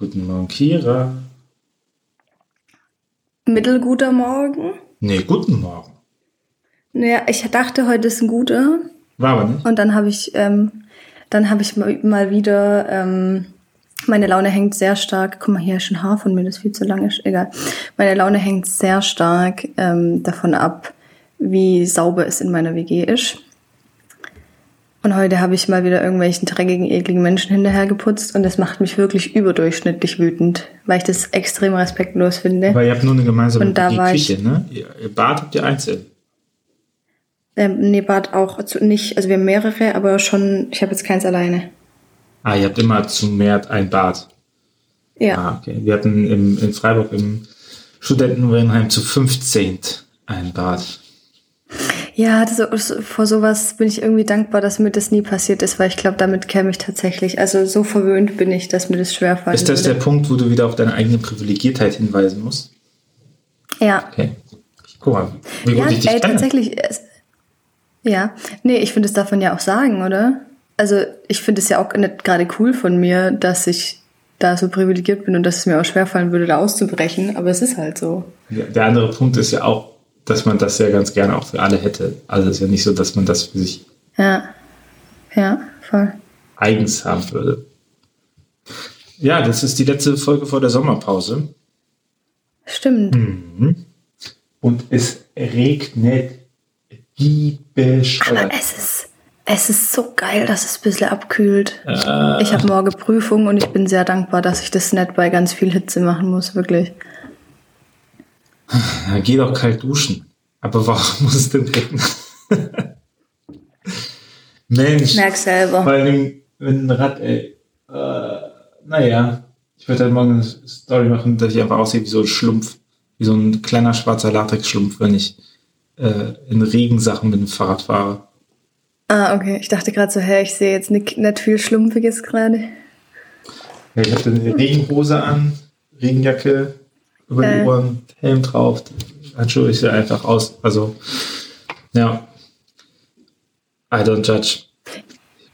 Guten Morgen, Kira. Mittelguter Morgen. Nee, guten Morgen. Naja, ich dachte, heute ist ein guter. War aber nicht. Und dann habe ich, ähm, dann habe ich mal wieder, ähm, meine Laune hängt sehr stark. Guck mal, hier ist ein Haar von mir, das viel zu lang ist. Egal. Meine Laune hängt sehr stark ähm, davon ab, wie sauber es in meiner WG ist. Und heute habe ich mal wieder irgendwelchen dreckigen, ekligen Menschen hinterhergeputzt und das macht mich wirklich überdurchschnittlich wütend, weil ich das extrem respektlos finde. Weil ihr habt nur eine gemeinsame Und da war Küche, ne? Ihr Bad habt ihr einzeln. Ähm, nee, Bad auch zu, nicht, also wir haben mehrere, aber schon, ich habe jetzt keins alleine. Ah, ihr habt immer zu mehr ein Bad. Ja. Ah, okay. Wir hatten im, in Freiburg im Studentenwohnheim zu 15 ein Bad. Ja, das, vor sowas bin ich irgendwie dankbar, dass mir das nie passiert ist, weil ich glaube, damit käme ich tatsächlich. Also so verwöhnt bin ich, dass mir das schwerfallen Ist das der würde. Punkt, wo du wieder auf deine eigene Privilegiertheit hinweisen musst? Ja. Okay. Guck mal, wie gut Ja, ich dich ey, kenne. tatsächlich. Es, ja. Nee, ich finde, darf man ja auch sagen, oder? Also, ich finde es ja auch nicht gerade cool von mir, dass ich da so privilegiert bin und dass es mir auch schwerfallen würde, da auszubrechen. Aber es ist halt so. Der der andere Punkt ist ja auch, dass man das ja ganz gerne auch für alle hätte. Also es ist ja nicht so, dass man das für sich Ja. Ja, voll. eigens haben würde. Ja, das ist die letzte Folge vor der Sommerpause. Stimmt. Hm. Und es regnet Aber bescheuert. es ist, es ist so geil, dass es ein bisschen abkühlt. Äh, Ich habe morgen Prüfung und ich bin sehr dankbar, dass ich das nicht bei ganz viel Hitze machen muss, wirklich. Ja, geh doch kalt duschen. Aber warum muss es denn regnen? Mensch. Merk selber. Vor allem mit einem Rad, ey. Äh, naja. Ich würde halt morgen eine Story machen, dass ich einfach aussehe wie so ein Schlumpf. Wie so ein kleiner schwarzer Latexschlumpf, wenn ich äh, in Regensachen mit dem Fahrrad fahre. Ah, okay. Ich dachte gerade so, hä, ich sehe jetzt nicht, nicht viel Schlumpfiges gerade. Ja, ich habe eine Regenhose an, Regenjacke über die Ohren, Helm drauf. Handschuhe einfach aus. Also, ja. I don't judge.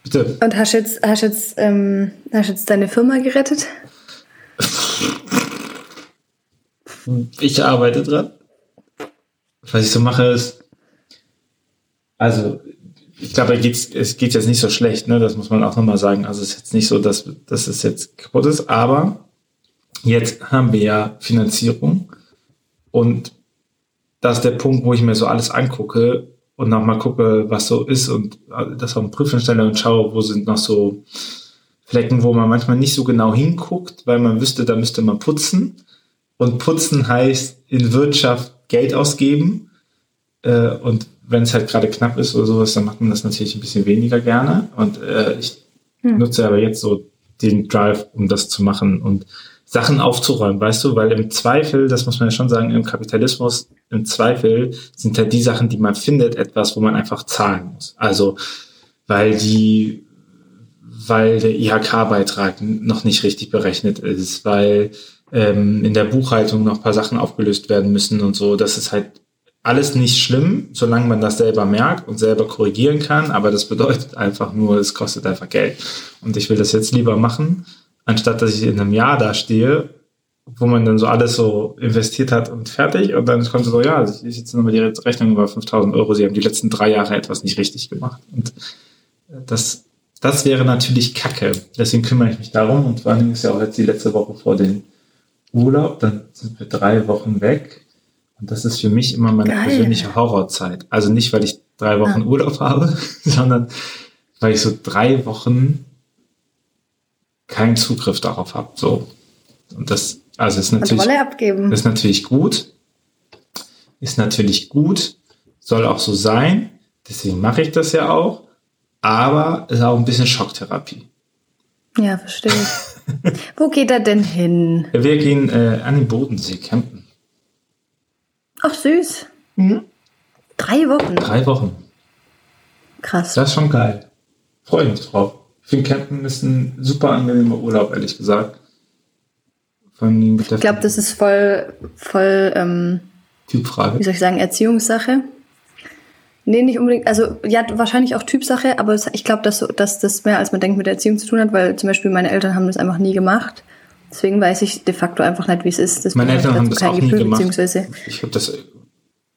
Bitte. Und hast jetzt, hast jetzt, ähm, hast jetzt deine Firma gerettet? Ich arbeite dran. Was ich so mache ist, also ich glaube, es geht jetzt nicht so schlecht, ne? Das muss man auch nochmal sagen. Also es ist jetzt nicht so, dass, dass es jetzt kaputt ist, aber jetzt haben wir ja Finanzierung und das ist der Punkt, wo ich mir so alles angucke und nochmal gucke, was so ist und das auf den Prüfung stelle und schaue, wo sind noch so Flecken, wo man manchmal nicht so genau hinguckt, weil man wüsste, da müsste man putzen. Und putzen heißt in Wirtschaft Geld ausgeben. Äh, und wenn es halt gerade knapp ist oder sowas, dann macht man das natürlich ein bisschen weniger gerne. Und äh, ich nutze aber jetzt so den Drive, um das zu machen und Sachen aufzuräumen, weißt du, weil im Zweifel, das muss man ja schon sagen, im Kapitalismus, im Zweifel sind halt die Sachen, die man findet, etwas, wo man einfach zahlen muss. Also, weil die, weil der IHK-Beitrag noch nicht richtig berechnet ist, weil ähm, in der Buchhaltung noch paar Sachen aufgelöst werden müssen und so. Das ist halt alles nicht schlimm, solange man das selber merkt und selber korrigieren kann. Aber das bedeutet einfach nur, es kostet einfach Geld. Und ich will das jetzt lieber machen, anstatt dass ich in einem Jahr da stehe, wo man dann so alles so investiert hat und fertig. Und dann kommt so, ja, ich jetzt nochmal die Rechnung über 5000 Euro. Sie haben die letzten drei Jahre etwas nicht richtig gemacht. Und das, das wäre natürlich Kacke. Deswegen kümmere ich mich darum. Und vor allen Dingen ist ja auch jetzt die letzte Woche vor dem Urlaub. Dann sind wir drei Wochen weg. Und das ist für mich immer meine Geil. persönliche Horrorzeit. Also nicht, weil ich drei Wochen Ah. Urlaub habe, sondern weil ich so drei Wochen keinen Zugriff darauf habe. So. Und das, also ist natürlich, ist natürlich gut. Ist natürlich gut. Soll auch so sein. Deswegen mache ich das ja auch. Aber ist auch ein bisschen Schocktherapie. Ja, verstehe ich. Wo geht er denn hin? Wir gehen äh, an den Bodensee campen. Ach, süß. Drei Wochen. Drei Wochen. Krass. Das ist schon geil. Freue mich drauf. Ich finde, Campen ist ein super angenehmer Urlaub, ehrlich gesagt. Ich glaube, das ist voll, voll, ähm, Typfrage. wie soll ich sagen, Erziehungssache. Nee, nicht unbedingt. Also, ja, wahrscheinlich auch Typsache, aber ich glaube, dass, dass das mehr als man denkt mit der Erziehung zu tun hat, weil zum Beispiel meine Eltern haben das einfach nie gemacht. Deswegen weiß ich de facto einfach nicht, wie es ist. Das Meine Eltern haben das auch nie Gefühl, gemacht. beziehungsweise Ich habe das,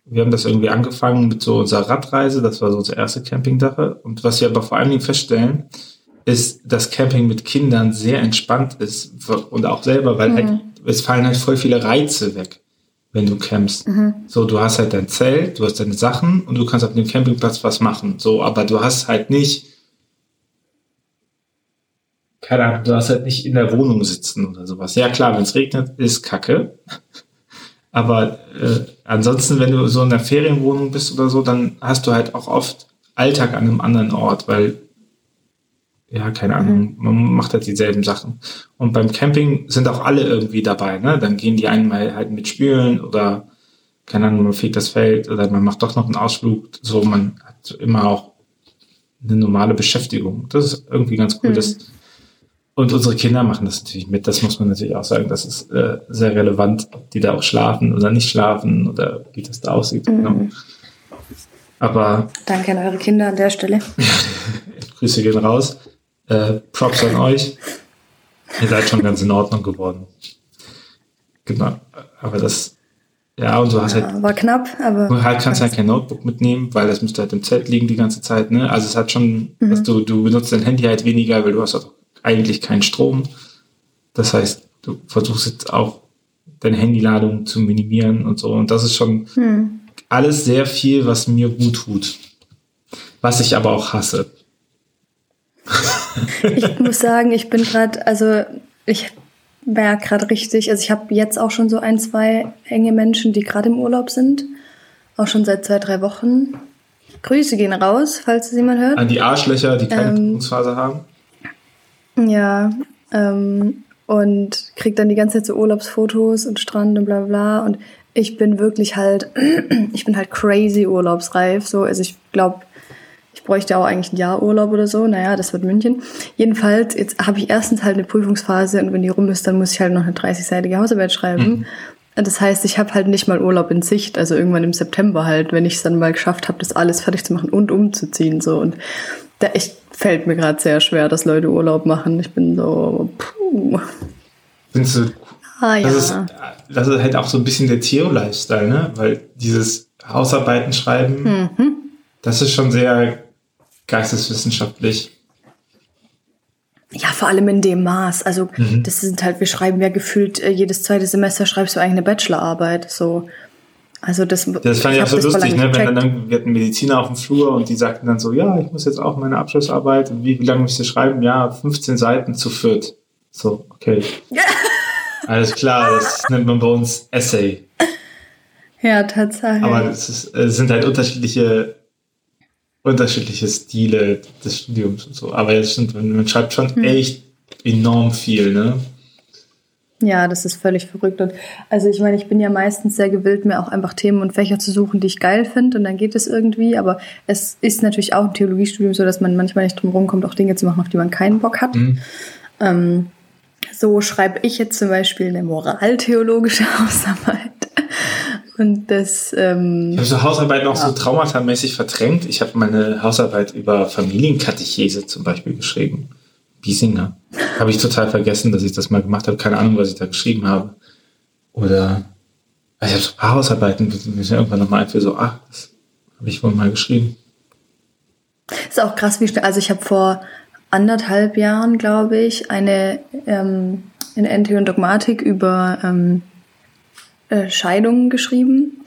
wir haben das irgendwie angefangen mit so unserer Radreise. Das war so unsere erste Campingsache. Und was wir aber vor allen Dingen feststellen, ist, dass Camping mit Kindern sehr entspannt ist und auch selber, weil halt, es fallen halt voll viele Reize weg, wenn du campst. So, du hast halt dein Zelt, du hast deine Sachen und du kannst auf dem Campingplatz was machen. So, aber du hast halt nicht, keine Ahnung, du hast halt nicht in der Wohnung sitzen oder sowas. Ja klar, wenn es regnet, ist Kacke. Aber äh, ansonsten, wenn du so in der Ferienwohnung bist oder so, dann hast du halt auch oft Alltag an einem anderen Ort, weil, ja, keine Ahnung, man macht halt dieselben Sachen. Und beim Camping sind auch alle irgendwie dabei, ne? Dann gehen die einen mal halt mit Spülen oder, keine Ahnung, man fegt das Feld oder man macht doch noch einen Ausflug. So, man hat immer auch eine normale Beschäftigung. Das ist irgendwie ganz cool. Das, und unsere Kinder machen das natürlich mit. Das muss man natürlich auch sagen. Das ist äh, sehr relevant, ob die da auch schlafen oder nicht schlafen oder wie das da aussieht. Genau. Aber danke an eure Kinder an der Stelle. Grüße gehen raus. Äh, Props an euch. Ihr seid schon ganz in Ordnung geworden. Genau. Aber das, ja, und du hast halt Ja, war knapp, aber Du halt kannst halt kein Notebook mitnehmen, weil das müsste halt im Zelt liegen die ganze Zeit, ne? Also es hat schon, dass du, du benutzt dein Handy halt weniger, weil du hast auch eigentlich keinen Strom. Das heißt, du versuchst jetzt auch deine Handyladung zu minimieren und so. Und das ist schon alles sehr viel, was mir gut tut. Was ich aber auch hasse. Ich muss sagen, ich bin gerade, also ich merke gerade richtig, also ich habe jetzt auch schon so ein, zwei enge Menschen, die gerade im Urlaub sind. Auch schon seit zwei, drei Wochen. Grüße gehen raus, falls es jemand hört. An die Arschlöcher, die keine Prüfungsphase haben. Ja, ähm, und krieg dann die ganze Zeit so Urlaubsfotos und Strand und bla bla. Und ich bin wirklich halt, ich bin halt crazy urlaubsreif. So, also ich glaube, ich bräuchte auch eigentlich ein Jahr Urlaub oder so. Naja, das wird München. Jedenfalls, jetzt habe ich erstens halt eine Prüfungsphase und wenn die rum ist, dann muss ich halt noch eine 30-seitige Hausarbeit schreiben. Das heißt, ich habe halt nicht mal Urlaub in Sicht, also irgendwann im September halt, wenn ich es dann mal geschafft habe, das alles fertig zu machen und umzuziehen. So. Und da echt fällt mir gerade sehr schwer, dass Leute Urlaub machen. Ich bin so, puh. Findest du, Ah ja. das, ist, das ist halt auch so ein bisschen der Theo-Lifestyle, ne? Weil dieses Hausarbeiten schreiben, das ist schon sehr geisteswissenschaftlich. Ja, vor allem in dem Maß. Also Mhm. das sind halt, wir schreiben ja gefühlt äh, jedes zweite Semester schreibst du eigentlich eine Bachelorarbeit. So. Also das, Das fand ich hab auch so das lustig, ne? wenn dann wir hatten Mediziner auf dem Flur und die sagten dann so, ja, ich muss jetzt auch meine Abschlussarbeit, und wie, wie lange müsst ihr schreiben? Ja, 15 Seiten zu viert. So, okay. Alles klar, das nennt man bei uns Essay. Ja, tatsächlich. Aber es, ist, es sind halt unterschiedliche, unterschiedliche Stile des Studiums und so. Aber es stimmt, man schreibt schon Hm. echt enorm viel, ne? Ja, das ist völlig verrückt. Und also ich meine, ich bin ja meistens sehr gewillt, mir auch einfach Themen und Fächer zu suchen, die ich geil finde und dann geht es irgendwie. Aber es ist natürlich auch im Theologiestudium so, dass man manchmal nicht drum rumkommt, auch Dinge zu machen, auf die man keinen Bock hat. Ähm, so schreibe ich jetzt zum Beispiel eine moraltheologische Hausarbeit. Und das, ähm, Ich habe so Hausarbeiten auch so traumatamäßig verdrängt. Ich habe meine Hausarbeit über Familienkatechese zum Beispiel geschrieben. Biesinger. Habe ich total vergessen, dass ich das mal gemacht habe. Keine Ahnung, was ich da geschrieben habe. Oder ich habe so ein paar Hausarbeiten, die mir irgendwann nochmal einfach so, ach, das habe ich wohl mal geschrieben. ist auch krass, wie schnell. Also ich habe vor anderthalb Jahren, glaube ich, eine ähm, in NT und Dogmatik über ähm, äh, Scheidungen geschrieben.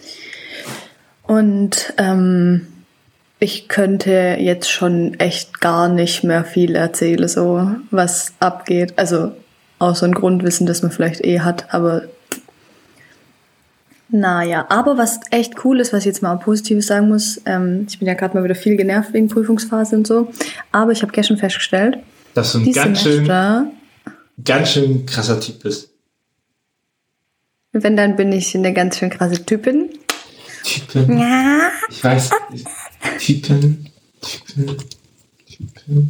Und ähm, ich könnte jetzt schon echt gar nicht mehr viel erzählen, so was abgeht. Also außer ein Grundwissen, das man vielleicht eh hat, aber naja, aber was echt cool ist, was ich jetzt mal Positives sagen muss, ähm, ich bin ja gerade mal wieder viel genervt wegen Prüfungsphase und so, aber ich habe gestern festgestellt, Dass du ein ganz schön, ganz schön krasser Typ bist. Wenn dann bin ich eine ganz schön krasse Typin. Typen. Ja. Ich weiß. Typen. Typen. Typen.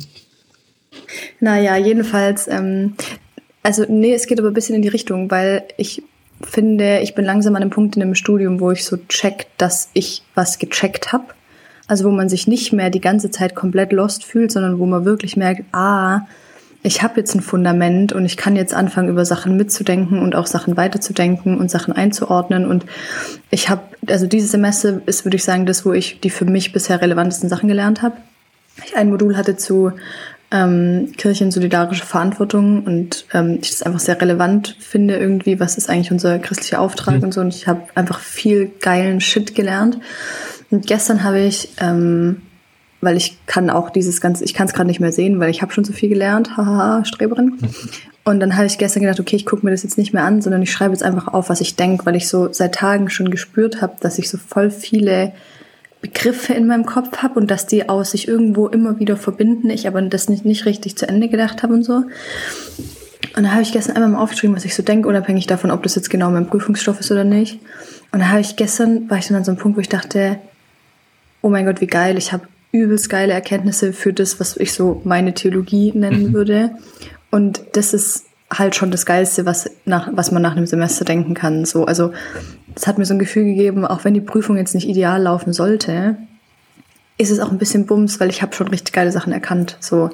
Naja, jedenfalls, ähm, also nee, es geht aber ein bisschen in die Richtung, weil ich finde, ich bin langsam an einem Punkt in einem Studium, wo ich so check, dass ich was gecheckt habe. Also wo man sich nicht mehr die ganze Zeit komplett lost fühlt, sondern wo man wirklich merkt, ah, ich habe jetzt ein Fundament und ich kann jetzt anfangen, über Sachen mitzudenken und auch Sachen weiterzudenken und Sachen einzuordnen. Und ich habe, also dieses Semester ist, würde ich sagen, das, wo ich die für mich bisher relevantesten Sachen gelernt habe. Ich ein Modul hatte zu ähm, kirchensolidarische Verantwortung und ähm, ich das einfach sehr relevant finde irgendwie, was ist eigentlich unser christlicher Auftrag mhm. und so. Und ich habe einfach viel geilen Shit gelernt. Und gestern habe ich, ähm, weil ich kann auch dieses ganze, ich kann es gerade nicht mehr sehen, weil ich habe schon so viel gelernt, haha, Streberin. Und dann habe ich gestern gedacht, okay, ich gucke mir das jetzt nicht mehr an, sondern ich schreibe jetzt einfach auf, was ich denke, weil ich so seit Tagen schon gespürt habe, dass ich so voll viele Begriffe in meinem Kopf habe und dass die aus sich irgendwo immer wieder verbinden, ich aber das nicht, nicht richtig zu Ende gedacht habe und so. Und da habe ich gestern einmal mal aufgeschrieben, was ich so denke, unabhängig davon, ob das jetzt genau mein Prüfungsstoff ist oder nicht. Und da habe ich gestern, war ich dann an so einem Punkt, wo ich dachte, oh mein Gott, wie geil, ich habe übelst geile Erkenntnisse für das, was ich so meine Theologie nennen mhm. würde. Und das ist halt schon das Geilste, was, nach, was man nach einem Semester denken kann. So, also es hat mir so ein Gefühl gegeben, auch wenn die Prüfung jetzt nicht ideal laufen sollte, ist es auch ein bisschen Bums, weil ich habe schon richtig geile Sachen erkannt. So,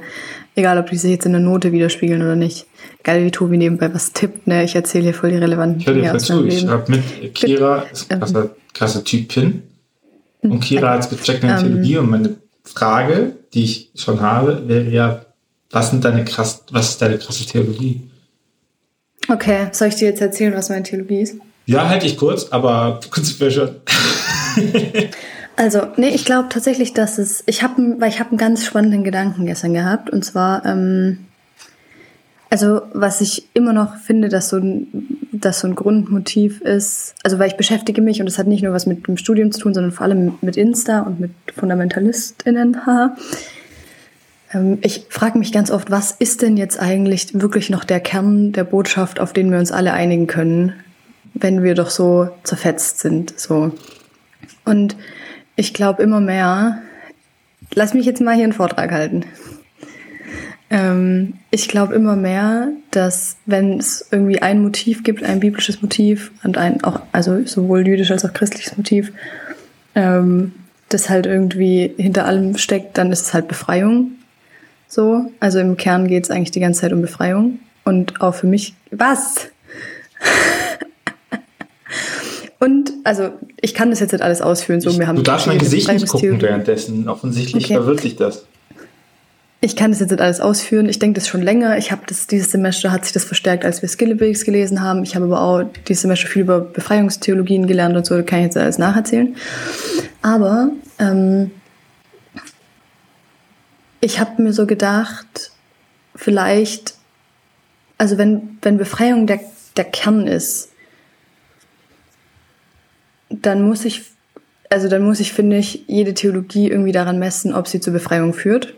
egal ob die sich jetzt in der Note widerspiegeln oder nicht. Geil, wie Tobi nebenbei was tippt, ne? Ich erzähle hier voll die relevanten Dinge Ich höre dir voll zu. Ich habe mit Kira, ist ein krasser, krasser Typin. Und hm, Kira hat es gecheckt in der ähm, Theologie und meine Frage, die ich schon habe, wäre ja, was sind deine krass, was ist deine krasse Theologie? Okay, soll ich dir jetzt erzählen, was meine Theologie ist? Ja, halte ich kurz, aber prinzipiell schon. also, nee, ich glaube tatsächlich, dass es, ich habe, weil ich habe einen ganz spannenden Gedanken gestern gehabt und zwar, ähm, also was ich immer noch finde, dass so ein, dass so ein Grundmotiv ist, also weil ich beschäftige mich und das hat nicht nur was mit dem Studium zu tun, sondern vor allem mit Insta und mit FundamentalistInnen. Ähm, ich frage mich ganz oft, was ist denn jetzt eigentlich wirklich noch der Kern der Botschaft, auf den wir uns alle einigen können, wenn wir doch so zerfetzt sind, so. Und ich glaube immer mehr, lass mich jetzt mal hier einen Vortrag halten. Ähm, ich glaube immer mehr, dass wenn es irgendwie ein Motiv gibt, ein biblisches Motiv und ein auch, also sowohl jüdisch als auch christliches Motiv, ähm, das halt irgendwie hinter allem steckt, dann ist es halt Befreiung. So, also im Kern geht es eigentlich die ganze Zeit um Befreiung. Und auch für mich, was? Und also ich kann das jetzt nicht alles ausführen. So, wir haben du darfst mein Gesicht nicht gucken währenddessen. Offensichtlich okay. verwirrt sich das. Ich kann das jetzt nicht alles ausführen. Ich denke das schon länger. Ich habe das dieses Semester hat sich das verstärkt, als wir Skillabilis gelesen haben. Ich habe aber auch dieses Semester viel über Befreiungstheologien gelernt und so. Kann ich jetzt alles nacherzählen. Aber ähm, ich habe mir so gedacht, vielleicht, also wenn, wenn Befreiung der, der Kern ist, dann muss ich, also dann muss ich, finde ich, jede Theologie irgendwie daran messen, ob sie zur Befreiung führt.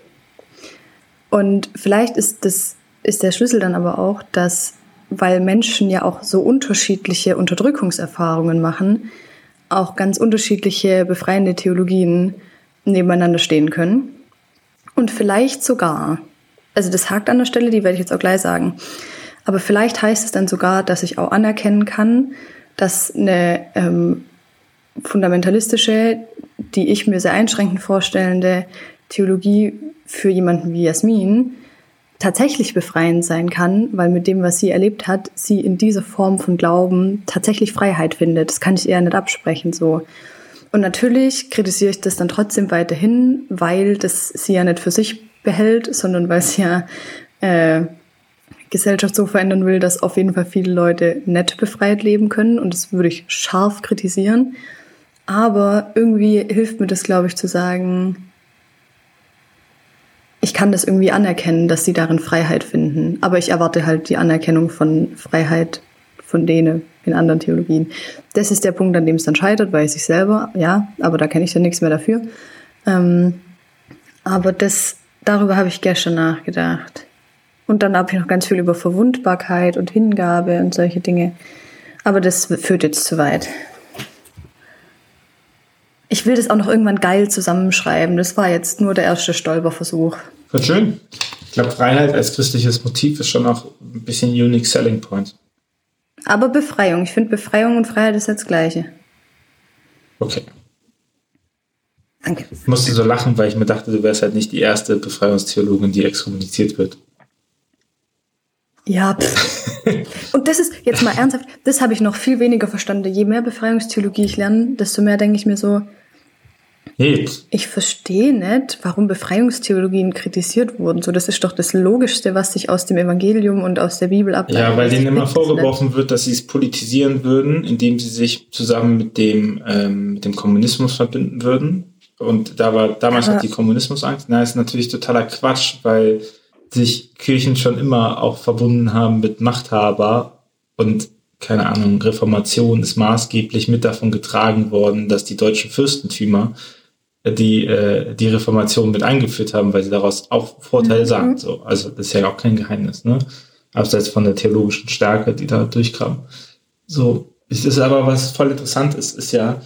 Und vielleicht ist das, ist der Schlüssel dann aber auch, dass, weil Menschen ja auch so unterschiedliche Unterdrückungserfahrungen machen, auch ganz unterschiedliche befreiende Theologien nebeneinander stehen können. Und vielleicht sogar, also das hakt an der Stelle, die werde ich jetzt auch gleich sagen, aber vielleicht heißt es dann sogar, dass ich auch anerkennen kann, dass eine ähm, fundamentalistische, die ich mir sehr einschränkend vorstellende Theologie für jemanden wie Jasmin tatsächlich befreiend sein kann, weil mit dem, was sie erlebt hat, sie in dieser Form von Glauben tatsächlich Freiheit findet. Das kann ich eher nicht absprechen so. Und natürlich kritisiere ich das dann trotzdem weiterhin, weil das sie ja nicht für sich behält, sondern weil sie ja äh, Gesellschaft so verändern will, dass auf jeden Fall viele Leute nett befreit leben können. Und das würde ich scharf kritisieren. Aber irgendwie hilft mir das, glaube ich, zu sagen, ich kann das irgendwie anerkennen, dass sie darin Freiheit finden. Aber ich erwarte halt die Anerkennung von Freiheit von denen in anderen Theologien. Das ist der Punkt, an dem es dann scheitert, weiß ich selber, ja, aber da kenne ich dann nichts mehr dafür. Ähm, aber das, darüber habe ich gestern nachgedacht. Und dann habe ich noch ganz viel über Verwundbarkeit und Hingabe und solche Dinge. Aber das führt jetzt zu weit. Ich will das auch noch irgendwann geil zusammenschreiben. Das war jetzt nur der erste Stolperversuch. Wird schön. Ich glaube, Freiheit als christliches Motiv ist schon auch ein bisschen unique selling point. Aber Befreiung. Ich finde Befreiung und Freiheit ist das Gleiche. Okay. Danke. Ich musste so lachen, weil ich mir dachte, du wärst halt nicht die erste Befreiungstheologin, die exkommuniziert wird. Ja, und das ist, jetzt mal ernsthaft, das habe ich noch viel weniger verstanden. Je mehr Befreiungstheologie ich lerne, desto mehr denke ich mir so, Nee, ich verstehe nicht, warum Befreiungstheologien kritisiert wurden. So, das ist doch das Logischste, was sich aus dem Evangelium und aus der Bibel ableitet. Ja, weil denen immer vorgeworfen wird, dass sie es politisieren würden, indem sie sich zusammen mit dem, ähm, mit dem Kommunismus verbinden würden. Und da war damals Aber- hat die Kommunismusangst. Na, ist natürlich totaler Quatsch, weil sich Kirchen schon immer auch verbunden haben mit Machthaber und keine Ahnung, Reformation ist maßgeblich mit davon getragen worden, dass die deutschen Fürstentümer äh, die, äh, die Reformation mit eingeführt haben, weil sie daraus auch Vorteile Mhm. sagen. So, also das ist ja auch kein Geheimnis, ne? Abseits von der theologischen Stärke, die da durchkam. So, es ist aber was voll interessant ist, ist ja,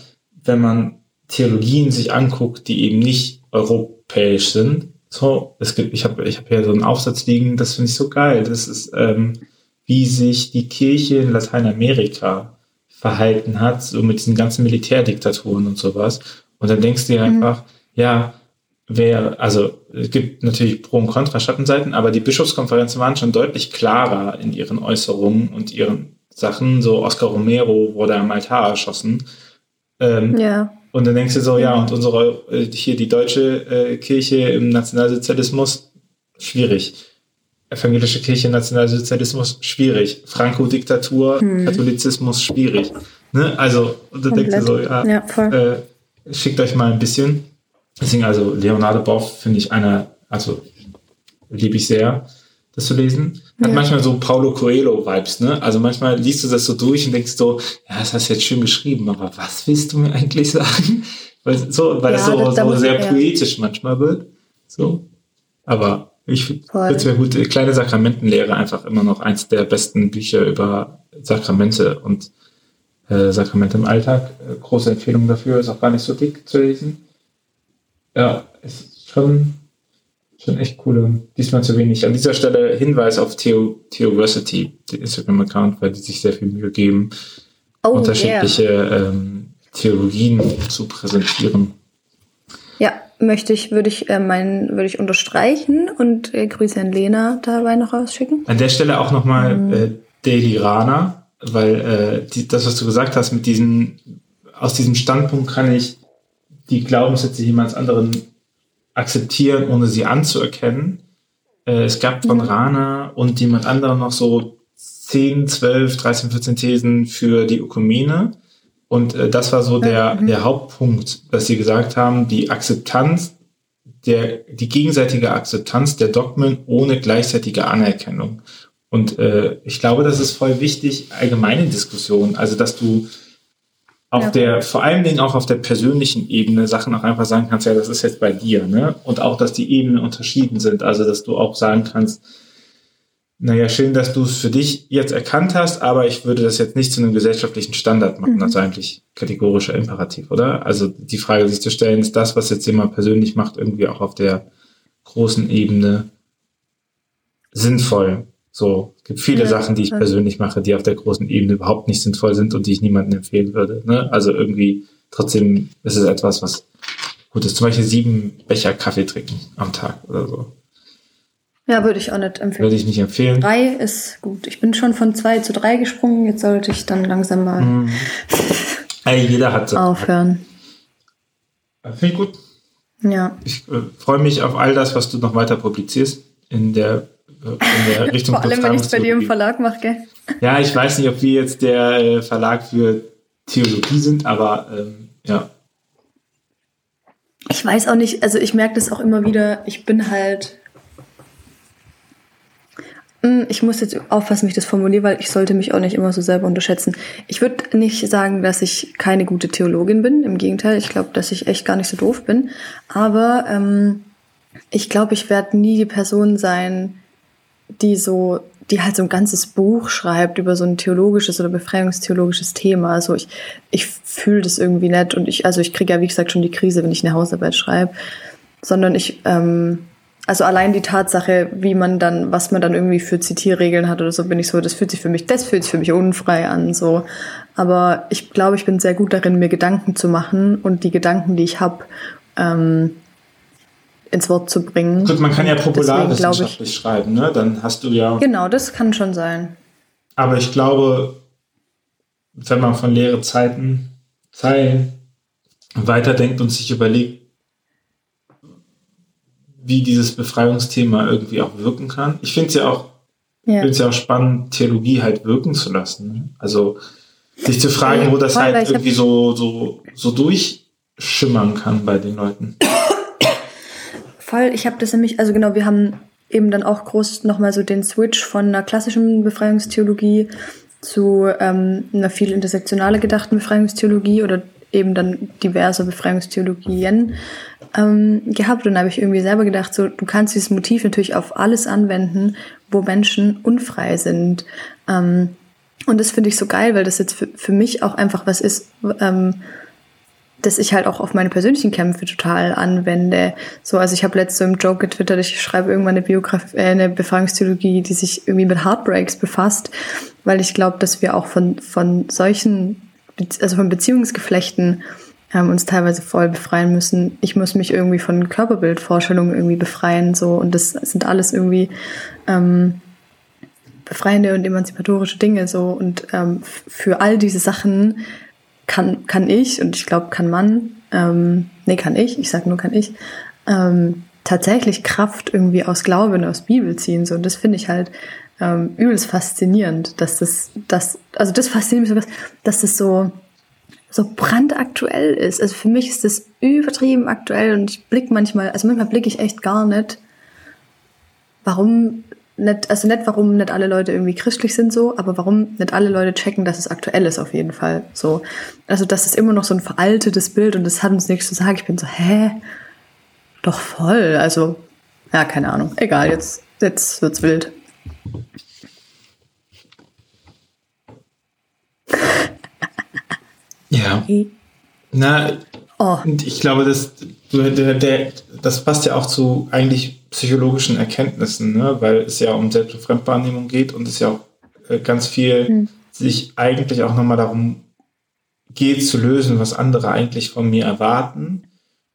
wenn man Theologien sich anguckt, die eben nicht europäisch sind. So, es gibt, ich habe ich hab hier so einen Aufsatz liegen, das finde ich so geil. Das ist, ähm, wie sich die Kirche in Lateinamerika verhalten hat, so mit diesen ganzen Militärdiktaturen und sowas. Und dann denkst du dir einfach, ja, wer, also es gibt natürlich Pro- und Contra Schattenseiten, aber die Bischofskonferenzen waren schon deutlich klarer in ihren Äußerungen und ihren Sachen. So Oscar Romero wurde am Altar erschossen. Ähm, Ja. Und dann denkst du so, ja, und unsere, äh, hier die deutsche äh, Kirche im Nationalsozialismus, schwierig. Evangelische Kirche im Nationalsozialismus, schwierig. Franco-Diktatur, Katholizismus, schwierig. Ne? Also, und dann denkst du so, ja, Ja, äh, schickt euch mal ein bisschen. Deswegen, also Leonardo Boff finde ich einer, also liebe ich sehr, das zu lesen. Hat Ja. manchmal so Paulo Coelho-Vibes, ne? Also manchmal liest du das so durch und denkst so, ja, das hast du jetzt schön geschrieben, aber was willst du mir eigentlich sagen? Weil, so, weil Ja, das so, da- da so sehr ja. poetisch manchmal wird. So. Aber ich finde es wäre gut, kleine Sakramentenlehre einfach immer noch eins der besten Bücher über Sakramente und äh, Sakramente im Alltag. Äh, große Empfehlung dafür, ist auch gar nicht so dick zu lesen. Ja, ist schon, schon echt cool. und Diesmal zu wenig. An dieser Stelle Hinweis auf Theo, Theoversity, den Instagram-Account, weil die sich sehr viel Mühe geben, Oh, unterschiedliche ähm, Theologien zu präsentieren. Ja, möchte ich, würde ich, äh, meinen, würde ich unterstreichen und äh, Grüße an Lena dabei noch rausschicken. An der Stelle auch nochmal äh, Daily Rana, weil äh, die, das, was du gesagt hast, mit diesen, aus diesem Standpunkt kann ich die Glaubenssätze jemands anderen akzeptieren, ohne sie anzuerkennen. Äh, es gab von Rana und jemand anderem noch so 10, 12, 13, 14 Thesen für die Ökumene. Und äh, das war so der, der Hauptpunkt, dass sie gesagt haben, die Akzeptanz der, die gegenseitige Akzeptanz der Dogmen ohne gleichzeitige Anerkennung. Und äh, ich glaube, das ist voll wichtig, allgemeine Diskussion, also dass du auf Ja. der, vor allen Dingen auch auf der persönlichen Ebene Sachen auch einfach sagen kannst, ja, das ist jetzt bei dir, ne? Und auch, dass die Ebenen unterschieden sind, also dass du auch sagen kannst, naja, schön, dass du es für dich jetzt erkannt hast, aber ich würde das jetzt nicht zu einem gesellschaftlichen Standard machen. Das ist eigentlich kategorischer Imperativ, oder? Also die Frage sich zu stellen, ist das, was jetzt jemand persönlich macht, irgendwie auch auf der großen Ebene sinnvoll? So, es gibt viele Ja, Sachen, die ich persönlich mache, die auf der großen Ebene überhaupt nicht sinnvoll sind und die ich niemandem empfehlen würde. Ne? Also irgendwie, trotzdem ist es etwas, was gut ist. Zum Beispiel sieben Becher Kaffee trinken am Tag oder so. Ja, würde ich auch nicht empfehlen. Würde ich nicht empfehlen. Drei ist gut. Ich bin schon von zwei zu drei gesprungen. Jetzt sollte ich dann langsam mal Mhm. Ey, jeder hat so. aufhören. Finde ich gut. Ja. Ich äh, freue mich auf all das, was du noch weiter publizierst in der, äh, in der Richtung Vor allem, wenn ich es bei dir im. Verlag mache, gell? Ja, ich weiß nicht, ob wir jetzt der äh, Verlag für Theologie sind, aber ähm, ja. Ich weiß auch nicht, also ich merke das auch immer wieder, ich bin halt. Hm, Ich muss jetzt aufpassen, wie ich das formuliere, weil ich sollte mich auch nicht immer so selber unterschätzen. Ich würde nicht sagen, dass ich keine gute Theologin bin. Im Gegenteil, ich glaube, dass ich echt gar nicht so doof bin. Aber ähm, ich glaube, ich werde nie die Person sein, die so, die halt so ein ganzes Buch schreibt über so ein theologisches oder befreiungstheologisches Thema. Also ich, ich fühle das irgendwie nicht und ich, also ich kriege ja, wie gesagt, schon die Krise, wenn ich eine Hausarbeit schreibe. Sondern ich, ähm, also allein die Tatsache, wie man dann, was man dann irgendwie für Zitierregeln hat oder so, bin ich so, das fühlt sich für mich, das fühlt sich für mich unfrei an, so. Aber ich glaube, ich bin sehr gut darin, mir Gedanken zu machen und die Gedanken, die ich habe, ähm, ins Wort zu bringen. Gut, man kann ja popularwissenschaftlich schreiben, ne? Dann hast du ja. Genau, das kann schon sein. Aber ich glaube, wenn man von leere Zeiten Zeilen weiterdenkt und sich überlegt, wie dieses Befreiungsthema irgendwie auch wirken kann. Ich finde es ja auch, ja. ja auch spannend, Theologie halt wirken zu lassen. Ne? Also sich zu fragen, wo das halt irgendwie so, so, so durchschimmern kann bei den Leuten. Voll, ich habe das nämlich, also genau, wir haben eben dann auch groß nochmal so den Switch von einer klassischen Befreiungstheologie zu ähm, einer viel intersektionaler gedachten Befreiungstheologie oder eben dann diverse Befreiungstheologien ähm, gehabt. Und da habe ich irgendwie selber gedacht, so du kannst dieses Motiv natürlich auf alles anwenden, wo Menschen unfrei sind. Ähm, und das finde ich so geil, weil das jetzt für, für mich auch einfach was ist, ähm, dass ich halt auch auf meine persönlichen Kämpfe total anwende. So, also ich habe letztens so im Joke getwittert, ich schreibe irgendwann eine Biografie, äh, eine Befreiungstheologie, die sich irgendwie mit Heartbreaks befasst, weil ich glaube, dass wir auch von, von solchen, also von Beziehungsgeflechten ähm, uns teilweise voll befreien müssen. Ich muss mich irgendwie von Körperbildvorstellungen irgendwie befreien, so, und das sind alles irgendwie, ähm, befreiende und emanzipatorische Dinge so und ähm, für all diese Sachen kann, kann ich und ich glaube, kann man, ähm, nee, kann ich, ich sage nur kann ich, ähm, tatsächlich Kraft irgendwie aus Glaube und aus Bibel ziehen. So, und das finde ich halt ähm, übelst faszinierend, dass das, das, also das fasziniert mich so, dass das so, so brandaktuell ist. Also für mich ist das übertrieben aktuell und ich blicke manchmal, also manchmal blicke ich echt gar nicht, warum nicht, also nicht, warum nicht alle Leute irgendwie christlich sind so, aber warum nicht alle Leute checken, dass es aktuell ist auf jeden Fall. So, also das ist immer noch so ein veraltetes Bild und das hat uns nichts zu sagen. Ich bin so, hä, doch voll. Also ja, keine Ahnung. Egal, jetzt jetzt wird's wild. Ja. Na, oh. ich glaube, das, der, der, das passt ja auch zu eigentlich psychologischen Erkenntnissen, ne? weil es ja um Selbst- und Fremdwahrnehmung geht und es ja auch äh, ganz viel mhm. sich eigentlich auch nochmal darum geht zu lösen, was andere eigentlich von mir erwarten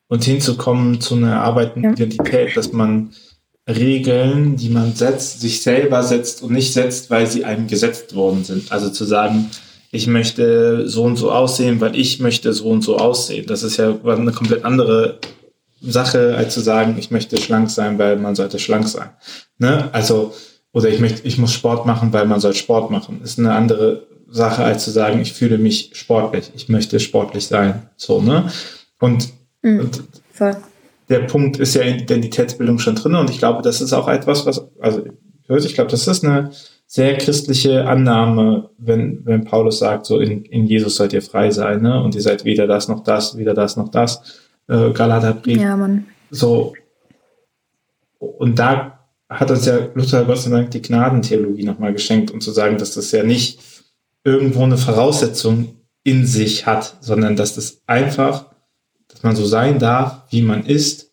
und hinzukommen zu einer erarbeitenden ja. Identität, dass man Regeln, die man setzt, sich selber setzt und nicht setzt, weil sie einem gesetzt worden sind. Also zu sagen, ich möchte so und so aussehen, weil ich möchte so und so aussehen. Das ist ja eine komplett andere Sache, als zu sagen, ich möchte schlank sein, weil man sollte schlank sein. Ne? Also, oder ich möchte, ich muss Sport machen, weil man soll Sport machen. Ist eine andere Sache, als zu sagen, ich fühle mich sportlich, ich möchte sportlich sein. So, ne? Und, mhm, und der Punkt ist ja in Identitätsbildung schon drin und ich glaube, das ist auch etwas, was, also ich glaube, das ist eine sehr christliche Annahme, wenn, wenn Paulus sagt, so in, in Jesus sollt ihr frei sein, ne? Und ihr seid weder das noch das, weder das noch das äh, Galaterbrief. Ja, Mann. So. Und da hat uns ja Luther Gott sei Dank die Gnadentheologie nochmal geschenkt, um zu sagen, dass das ja nicht irgendwo eine Voraussetzung in sich hat, sondern dass das einfach, dass man so sein darf, wie man ist,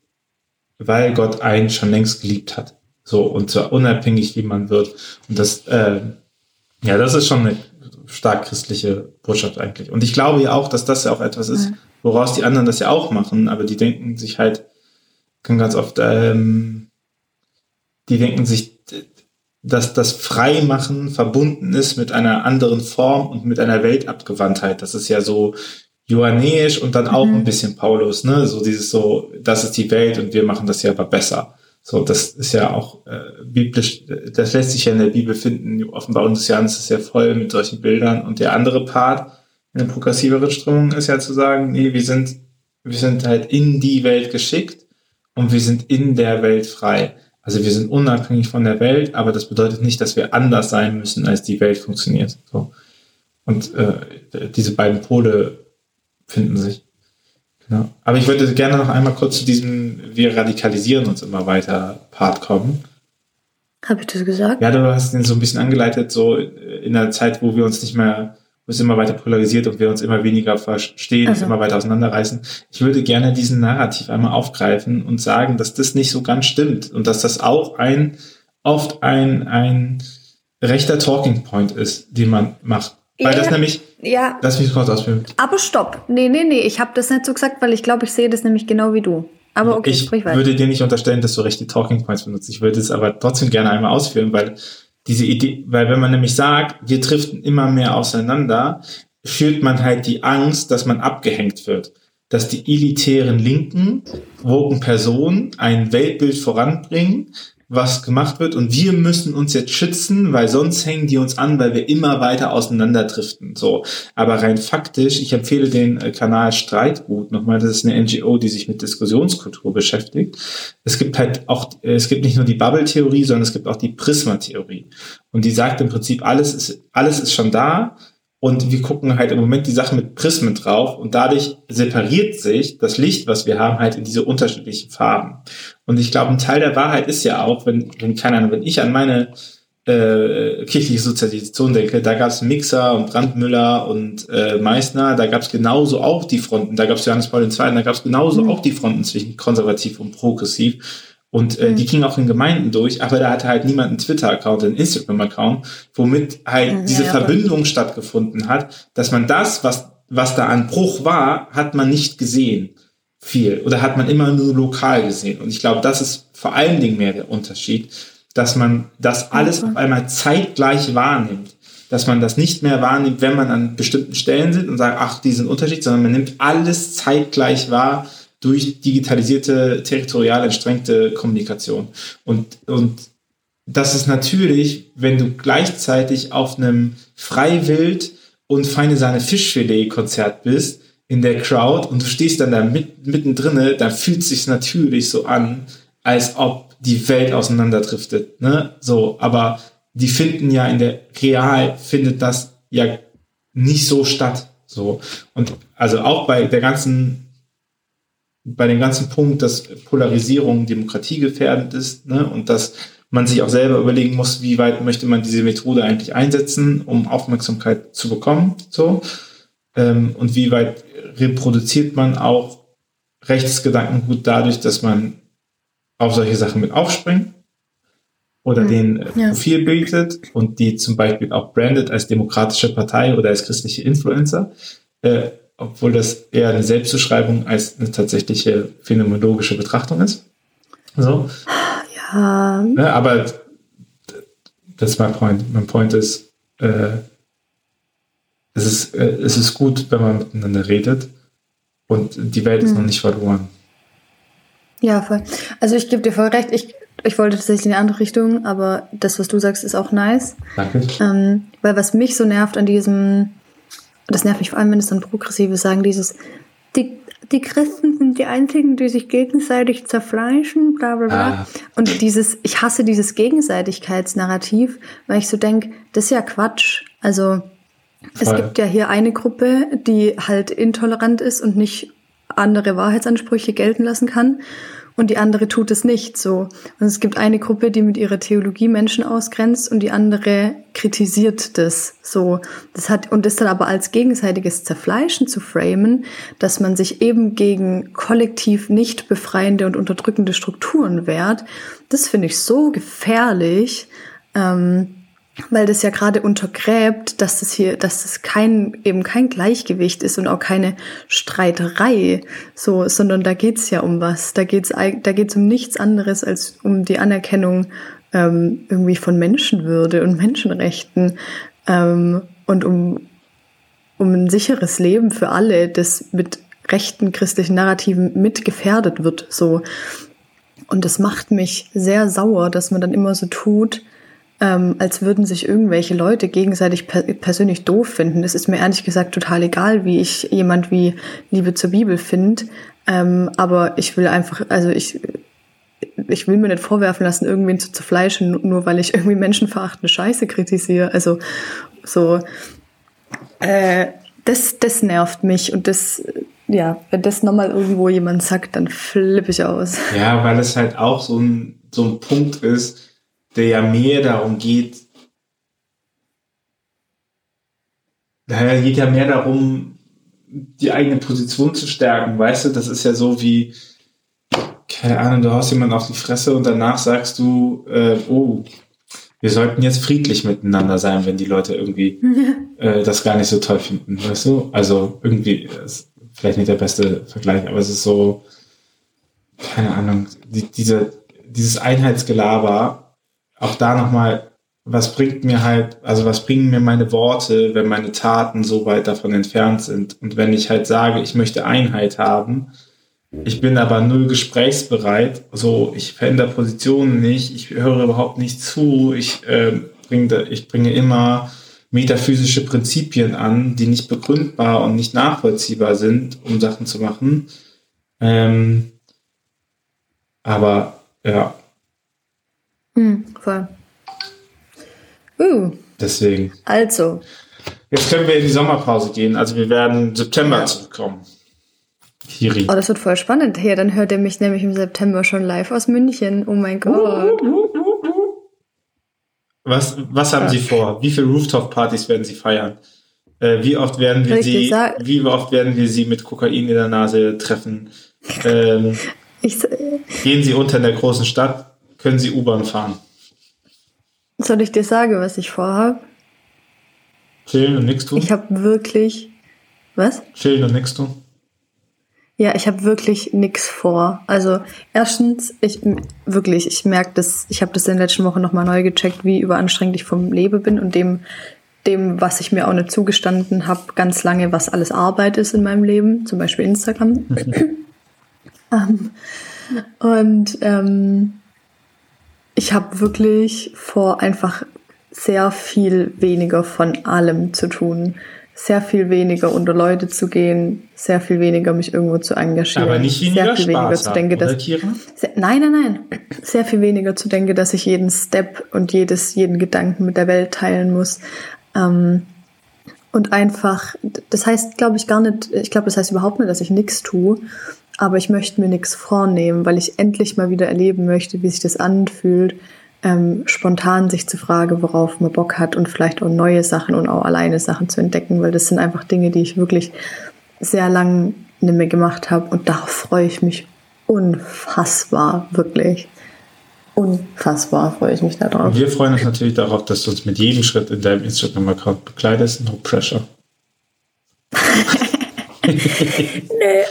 weil Gott einen schon längst geliebt hat. So, und zwar unabhängig, wie man wird. Und das, äh, ja, das ist schon eine stark christliche Botschaft eigentlich. Und ich glaube ja auch, dass das ja auch etwas ist, mhm woraus die anderen das ja auch machen, aber die denken sich halt, kann ganz oft, ähm, die denken sich, dass das Freimachen verbunden ist mit einer anderen Form und mit einer Weltabgewandtheit. Das ist ja so johannäisch und dann auch mhm. ein bisschen Paulus, ne? So dieses so, das ist die Welt und wir machen das ja aber besser. So, das ist ja auch äh, biblisch, das lässt sich ja in der Bibel finden. Die Offenbarung des Jahres ist ja voll mit solchen Bildern. Und der andere Part, eine progressivere Strömung ist ja zu sagen, nee, wir sind, wir sind halt in die Welt geschickt und wir sind in der Welt frei. Also wir sind unabhängig von der Welt, aber das bedeutet nicht, dass wir anders sein müssen, als die Welt funktioniert. So. Und äh, diese beiden Pole finden sich. Genau. Aber ich würde gerne noch einmal kurz zu diesem Wir radikalisieren uns immer weiter Part kommen. Habe ich das gesagt? Ja, du hast den so ein bisschen angeleitet, so in der Zeit, wo wir uns nicht mehr es immer weiter polarisiert und wir uns immer weniger verstehen, also. immer weiter auseinanderreißen. Ich würde gerne diesen Narrativ einmal aufgreifen und sagen, dass das nicht so ganz stimmt und dass das auch ein, oft ein, ein rechter Talking Point ist, den man macht. Weil ja, das nämlich, ja. lass mich kurz ausführen. Aber stopp. Nee, nee, nee, ich habe das nicht so gesagt, weil ich glaube, ich sehe das nämlich genau wie du. Aber okay, ich würde dir nicht unterstellen, dass du recht die Talking Points benutzt. Ich würde es aber trotzdem gerne einmal ausführen, weil diese Idee, weil wenn man nämlich sagt, wir driften immer mehr auseinander, fühlt man halt die Angst, dass man abgehängt wird. Dass die elitären linken, woken Personen ein Weltbild voranbringen, was gemacht wird und wir müssen uns jetzt schützen, weil sonst hängen die uns an, weil wir immer weiter auseinanderdriften. So, aber rein faktisch, ich empfehle den äh, Kanal Streitgut nochmal. Das ist eine NGO, die sich mit Diskussionskultur beschäftigt. Es gibt halt auch, äh, es gibt nicht nur die Bubble-Theorie, sondern es gibt auch die Prisma-Theorie. Und die sagt im Prinzip, alles ist alles ist schon da. Und wir gucken halt im Moment die Sache mit Prismen drauf und dadurch separiert sich das Licht, was wir haben, halt in diese unterschiedlichen Farben. Und ich glaube, ein Teil der Wahrheit ist ja auch, wenn, wenn keine Ahnung, wenn ich an meine äh, kirchliche Sozialisation denke, da gab es Mixer und Brandmüller und äh, Meißner, da gab es genauso auch die Fronten, da gab es Johannes Paul II., da gab es genauso mhm. auch die Fronten zwischen konservativ und progressiv. Und äh, mhm. die gingen auch in Gemeinden durch, aber da hatte halt niemand einen Twitter-Account, einen Instagram-Account, womit halt ja, diese ja, Verbindung stattgefunden hat, dass man das, was, was da an Bruch war, hat man nicht gesehen viel oder hat man immer nur lokal gesehen. Und ich glaube, das ist vor allen Dingen mehr der Unterschied, dass man das alles mhm. auf einmal zeitgleich wahrnimmt. Dass man das nicht mehr wahrnimmt, wenn man an bestimmten Stellen sitzt und sagt, ach, diesen Unterschied, sondern man nimmt alles zeitgleich wahr durch digitalisierte, territorial entstrengte Kommunikation. Und, und das ist natürlich, wenn du gleichzeitig auf einem Freiwild und feine Sahne Fischfilet Konzert bist, in der Crowd und du stehst dann da mit, mittendrin, dann fühlt es sich natürlich so an, als ob die Welt auseinanderdriftet. Ne? So, aber die finden ja in der real findet das ja nicht so statt. So. Und also auch bei der ganzen, bei dem ganzen Punkt, dass Polarisierung demokratiegefährdend ist, ne, und dass man sich auch selber überlegen muss, wie weit möchte man diese Methode eigentlich einsetzen, um Aufmerksamkeit zu bekommen, so, ähm, und wie weit reproduziert man auch Rechtsgedankengut dadurch, dass man auf solche Sachen mit aufspringt oder mhm. den äh, ja. Profil bildet und die zum Beispiel auch brandet als demokratische Partei oder als christliche Influencer, äh, obwohl das eher eine Selbstbeschreibung als eine tatsächliche phänomenologische Betrachtung ist. So. Ja. ne, aber das ist mein Point. Mein Point ist, äh, es ist, äh, es ist gut, wenn man miteinander redet und die Welt ist mhm. noch nicht verloren. Ja, voll. Also ich gebe dir voll recht. Ich, ich wollte tatsächlich in eine andere Richtung, aber das, was du sagst, ist auch nice. Danke. Ähm, weil was mich so nervt an diesem, das nervt mich vor allem, wenn es dann Progressive sagen, dieses, die, die Christen sind die einzigen, die sich gegenseitig zerfleischen, bla bla bla. Ah. Und dieses, ich hasse dieses Gegenseitigkeitsnarrativ, weil ich so denke, das ist ja Quatsch. Also Voll. Es gibt ja hier eine Gruppe, die halt intolerant ist und nicht andere Wahrheitsansprüche gelten lassen kann. Und die andere tut es nicht so. Und es gibt eine Gruppe, die mit ihrer Theologie Menschen ausgrenzt und die andere kritisiert das so. Das hat, und das dann aber als gegenseitiges Zerfleischen zu framen, dass man sich eben gegen kollektiv nicht befreiende und unterdrückende Strukturen wehrt, das finde ich so gefährlich. Ähm, weil das ja gerade untergräbt, dass das hier, dass das kein eben kein Gleichgewicht ist und auch keine Streiterei, so, sondern da geht's ja um was. Da geht's da geht's um nichts anderes als um die Anerkennung ähm, irgendwie von Menschenwürde und Menschenrechten ähm, und um um ein sicheres Leben für alle, das mit rechten christlichen Narrativen mit gefährdet wird, so. Und das macht mich sehr sauer, dass man dann immer so tut, ähm, als würden sich irgendwelche Leute gegenseitig per persönlich doof finden. Das ist mir ehrlich gesagt total egal, wie ich jemand wie Liebe zur Bibel finde. Ähm, aber ich will einfach, also ich, ich will mir nicht vorwerfen lassen, irgendwen zu zerfleischen, nur weil ich irgendwie menschenverachtende Scheiße kritisiere. Also so, äh, das, das nervt mich und das, ja, wenn das nochmal irgendwo jemand sagt, dann flippe ich aus. Ja, weil es halt auch so ein, so ein Punkt ist, der ja mehr darum geht, daher geht ja mehr darum, die eigene Position zu stärken, weißt du, das ist ja so wie, keine Ahnung, du haust jemanden auf die Fresse und danach sagst du, äh, oh, wir sollten jetzt friedlich miteinander sein, wenn die Leute irgendwie äh, das gar nicht so toll finden, weißt du? Also irgendwie, ist vielleicht nicht der beste Vergleich, aber es ist so, keine Ahnung, die, diese, dieses Einheitsgelaber, auch da nochmal, was bringt mir halt, also was bringen mir meine Worte, wenn meine Taten so weit davon entfernt sind? Und wenn ich halt sage, ich möchte Einheit haben, ich bin aber null gesprächsbereit, so ich verändere Positionen nicht, ich höre überhaupt nicht zu, ich, äh, bringe, ich bringe immer metaphysische Prinzipien an, die nicht begründbar und nicht nachvollziehbar sind, um Sachen zu machen. Ähm, aber ja. Hm, voll. Uh. Deswegen. Also. Jetzt können wir in die Sommerpause gehen. Also wir werden September ja. zurückkommen. Kiri. Oh, das wird voll spannend. Ja, dann hört ihr mich nämlich im September schon live aus München. Oh mein Gott. Was, was haben ja. Sie vor? Wie viele Rooftop-Partys werden Sie feiern? Äh, wie oft werden wir Sie, wie oft werden wir Sie mit Kokain in der Nase treffen? Ähm, ich, gehen Sie unter in der großen Stadt? Können Sie U-Bahn fahren? Soll ich dir sagen, was ich vorhabe? Chillen und nichts tun? Ich habe wirklich. Was? Chillen und nichts tun? Ja, ich habe wirklich nichts vor. Also erstens, ich wirklich, ich merke das, ich habe das in den letzten Wochen nochmal neu gecheckt, wie überanstrengend ich vom Leben bin und dem, dem, was ich mir auch nicht zugestanden habe, ganz lange, was alles Arbeit ist in meinem Leben, zum Beispiel Instagram. um, und ähm, ich habe wirklich vor, einfach sehr viel weniger von allem zu tun sehr viel weniger unter Leute zu gehen, sehr viel weniger mich irgendwo zu engagieren. Aber nicht weniger sehr viel Spaß weniger zu denken, dass, sehr, nein, nein, nein. Sehr viel weniger zu denken, dass ich jeden Step und jedes, jeden Gedanken mit der Welt teilen muss. Ähm, und einfach, das heißt, glaube ich, gar nicht, ich glaube, das heißt überhaupt nicht, dass ich nichts tue, aber ich möchte mir nichts vornehmen, weil ich endlich mal wieder erleben möchte, wie sich das anfühlt, ähm, spontan sich zu fragen, worauf man Bock hat und vielleicht auch neue Sachen und auch alleine Sachen zu entdecken, weil das sind einfach Dinge, die ich wirklich sehr lang nicht mehr gemacht habe und darauf freue ich mich unfassbar, wirklich. Unfassbar freue ich mich darauf. Und wir freuen uns natürlich darauf, dass du uns mit jedem Schritt in deinem Instagram-Account bekleidest. No pressure. nee.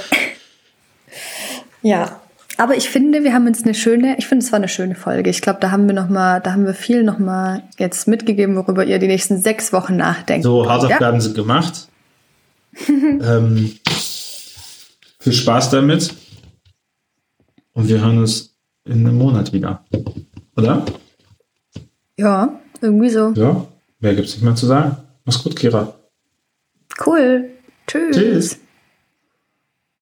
Ja, aber ich finde, wir haben jetzt eine schöne, ich finde, es war eine schöne Folge. Ich glaube, da haben wir noch mal, da haben wir viel noch mal jetzt mitgegeben, worüber ihr die nächsten sechs Wochen nachdenkt. So, Hausaufgaben ja? sind gemacht. ähm, viel Spaß damit. Und wir hören uns in einem Monat wieder. Oder? Ja, irgendwie so. Ja, mehr gibt es nicht mehr zu sagen. Mach's gut, Kira. Cool. Tschüss. Tschüss.